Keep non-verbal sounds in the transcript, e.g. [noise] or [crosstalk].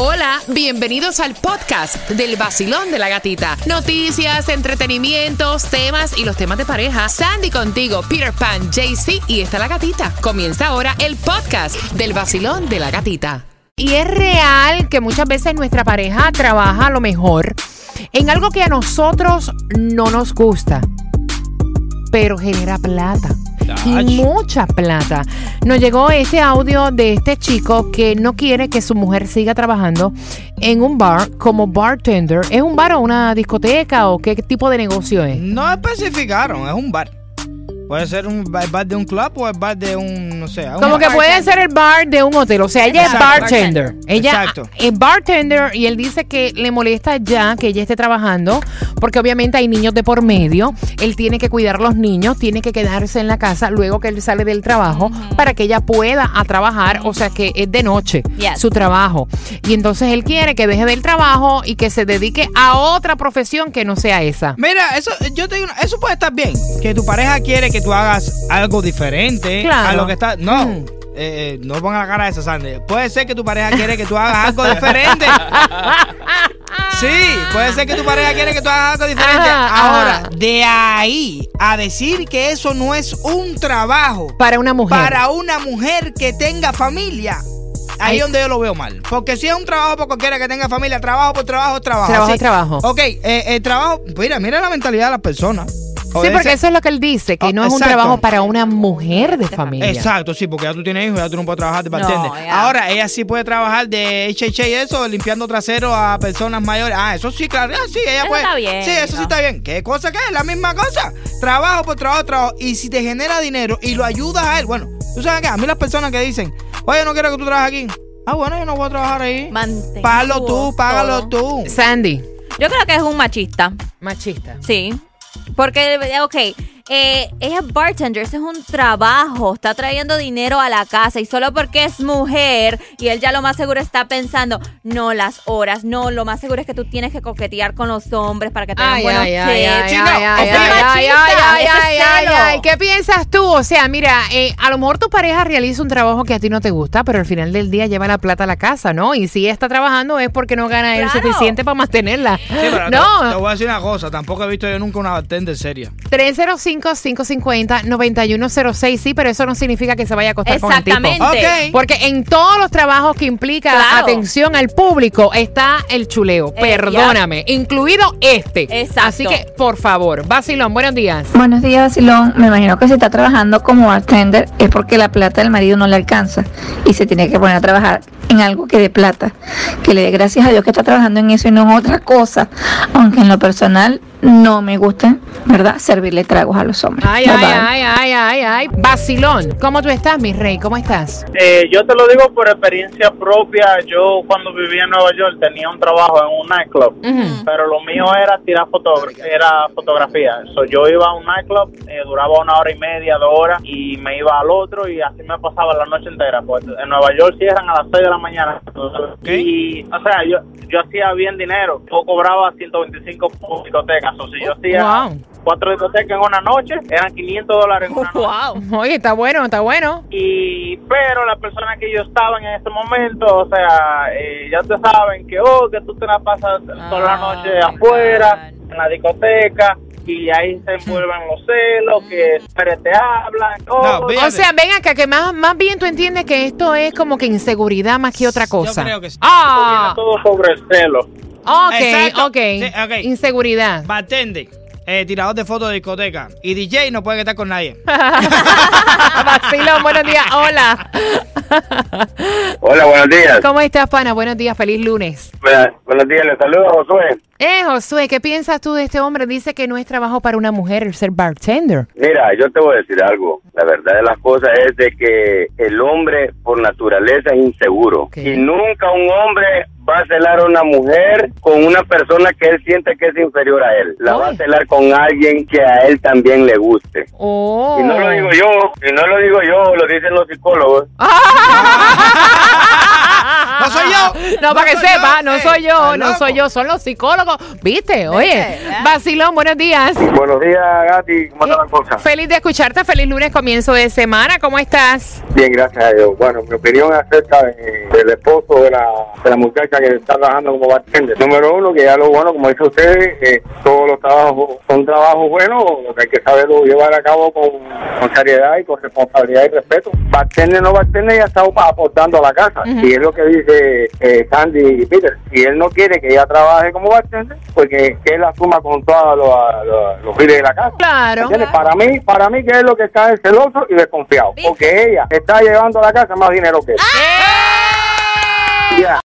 Hola, bienvenidos al podcast del vacilón de la gatita. Noticias, entretenimientos, temas y los temas de pareja. Sandy contigo, Peter Pan, JC y está la gatita. Comienza ahora el podcast del vacilón de la gatita. Y es real que muchas veces nuestra pareja trabaja a lo mejor en algo que a nosotros no nos gusta, pero genera plata. Y mucha plata. Nos llegó este audio de este chico que no quiere que su mujer siga trabajando en un bar como bartender. ¿Es un bar o una discoteca o qué tipo de negocio es? No especificaron, es un bar. Puede ser un bar de un club o el bar de un, no sé. un Como que puede ser el bar de un hotel. O sea, ella es bartender. Ella Exacto. es bartender y él dice que le molesta ya que ella esté trabajando porque obviamente hay niños de por medio. Él tiene que cuidar a los niños, tiene que quedarse en la casa luego que él sale del trabajo para que ella pueda a trabajar. O sea, que es de noche Yes. su trabajo. Y entonces él quiere que deje del trabajo y que se dedique a otra profesión que no sea esa. Mira, eso, yo te digo, eso puede estar bien. Que tu pareja quiere que tú hagas algo diferente Claro. a lo que está. No. Mm. eh, eh, no ponga la cara de esa Sandy. Puede ser que tu pareja quiere que tú hagas algo diferente. [laughs] Sí, puede ser que tu pareja quiere que tú hagas algo diferente. Ajá, Ahora, ajá. de ahí a decir que eso no es un trabajo Para una mujer. para una mujer que tenga familia. Ahí es donde yo lo veo mal. Porque si es un trabajo por cualquiera que tenga familia, trabajo por trabajo trabajo. Trabajo Sí. es trabajo. Ok, eh, el trabajo, mira, mira la mentalidad de las personas. Sí, porque eso es lo que él dice, que Oh, no es un trabajo para una mujer de familia. Exacto, sí, porque ya tú tienes hijos, ya tú no puedes trabajar de bartender. Ahora, ella sí puede trabajar de HH y eso, limpiando trasero a personas mayores. Ah, eso sí, claro, ah, sí, ella Eso puede. está bien, Sí, eso sí está bien. ¿Qué cosa que es? La misma cosa. Trabajo por trabajo, trabajo. Y si te genera dinero y lo ayudas a él, bueno, tú sabes que a mí las personas que dicen, oye, no quiero que tú trabajes aquí. Ah, bueno, yo no voy a trabajar ahí. Mantén Págalo tú, págalo todo. tú. Sandy, Yo creo que es un machista. machista. Sí. Porque, ok, eh, ella es bartender, ese es un trabajo, está trayendo dinero a la casa y solo porque es mujer y él ya lo más seguro está pensando, no las horas, no, lo más seguro es que tú tienes que coquetear con los hombres para que tengan Ay, buenos ay, ay, ay, ay, ay. ¿Qué piensas tú? O sea, mira, eh, a lo mejor tu pareja realiza un trabajo que a ti no te gusta, pero al final del día lleva la plata a la casa, ¿no? Y si está trabajando es porque no gana el Claro. suficiente para mantenerla. Sí, pero [laughs] te- te, no, voy a decir una cosa, tampoco he visto yo nunca una bartender seria. 305-550-9106, sí, pero eso no significa que se vaya a acostar. Exactamente. Porque en todos los trabajos que implica Claro. atención al público está el chuleo. Eh, Perdóname, incluido este. Exacto. Así que, por favor, Basilón, buenos días. Buenos días, Basilón. Me imagino que si está trabajando como bartender es porque la plata del marido no le alcanza y se tiene que poner a trabajar en algo que dé plata. Que le dé gracias a Dios que está trabajando en eso y no en otra cosa. Aunque en lo personal no me gusta, ¿verdad? Servirle tragos a los hombres. Ay, Bye, ay, bye. ay, ay, ay, ay. Basilón, ¿cómo tú estás, mi rey? ¿Cómo estás? Eh, yo te lo digo por experiencia propia. Yo cuando vivía en Nueva York tenía un trabajo en un nightclub, pero lo mío era tirar fotografía, era fotografía. So, yo iba a un nightclub, eh, duraba una hora y media, dos horas, y me iba al otro y así me pasaba la noche entera. Pues en Nueva York cierran a las 6 de la mañana. Y, o sea, yo, yo hacía bien dinero. Yo cobraba 125 por discoteca. Si yo hacía Wow. cuatro discotecas en una noche, eran 500 dólares en una noche. Wow. Oye, está bueno, está bueno. y pero las personas que yo estaban en ese momento o sea eh, ya te saben que oh que tú te la pasas toda la Oh, noche afuera God. en la discoteca y ahí se envuelven los celos que siempre te hablan todo. No, O sea, ven acá, que más, más bien tú entiendes que esto es como que inseguridad más que otra cosa. creo que sí. Ah, Viene todo sobre el celo ok, Exacto. ok. Sí, ok. Inseguridad. Bartender, eh, tirador de fotos de discoteca. Y DJ no puede estar con nadie. [laughs] Basilón, buenos días. Hola. Hola, buenos días. ¿Cómo estás, pana? Buenos días, feliz lunes. Buenos días, les saludo Josué. Eh, Josué, ¿qué piensas tú de este hombre? Dice que no es trabajo para una mujer el ser bartender. Mira, yo te voy a decir algo. La verdad de las cosas es de que el hombre por naturaleza es inseguro. Y nunca un hombre va a celar a una mujer con una persona que él siente que es inferior a él. La va a celar con alguien que a él también le guste. Oh. Y no lo digo yo, y no lo digo yo, lo dicen los psicólogos. [laughs] No soy yo. No, [laughs] No para que soy sepa, yo. no Eh, soy yo, no soy yo, son los psicólogos. ¿Viste? Oye. Basilón, buenos días. Buenos días, Gati, ¿cómo está la cosa? Feliz de escucharte, feliz lunes, comienzo de semana, ¿cómo estás? Bien, gracias a Dios. Bueno, mi opinión acerca de- del esposo de la, de la muchacha que está trabajando como bartender. Número uno, que ya lo bueno, como dice usted, eh, todos los trabajos son trabajos buenos, lo que hay que saberlo llevar a cabo con, con seriedad y con responsabilidad y respeto. Bartender no bartender ya está aportando a la casa. Y es lo que dice eh, Sandy y Peter. Si él no quiere que ella trabaje como bartender, pues que, él asuma con todos los, los, de la casa. Claro. Para mí, para mí que es lo que está es celoso y desconfiado. Porque ella está llevando a la casa más dinero que él. Ya.